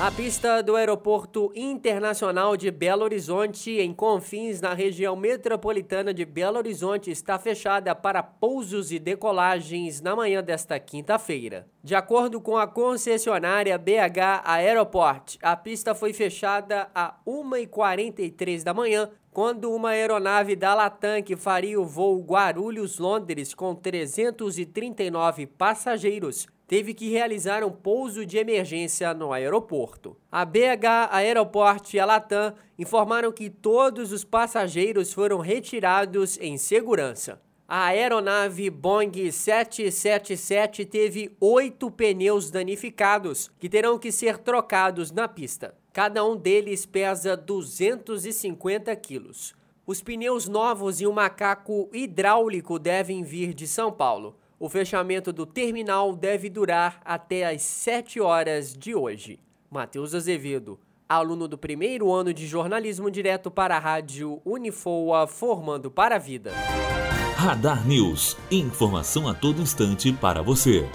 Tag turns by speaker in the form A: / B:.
A: A pista do Aeroporto Internacional de Belo Horizonte, em Confins, na região metropolitana de Belo Horizonte, está fechada para pousos e decolagens na manhã desta quinta-feira. De acordo com a concessionária BH Aeroport, a pista foi fechada a 1h43 da manhã quando uma aeronave da Latam que faria o voo Guarulhos-Londres com 339 passageiros teve que realizar um pouso de emergência no aeroporto. A BH Aeroport e a Latam informaram que todos os passageiros foram retirados em segurança. A aeronave Boeing 777 teve oito pneus danificados que terão que ser trocados na pista. Cada um deles pesa 250 quilos. Os pneus novos e o macaco hidráulico devem vir de São Paulo. O fechamento do terminal deve durar até às 7 horas de hoje. Matheus Azevedo, aluno do primeiro ano de jornalismo direto para a rádio Unifoa, formando para a vida.
B: Radar News. Informação a todo instante para você.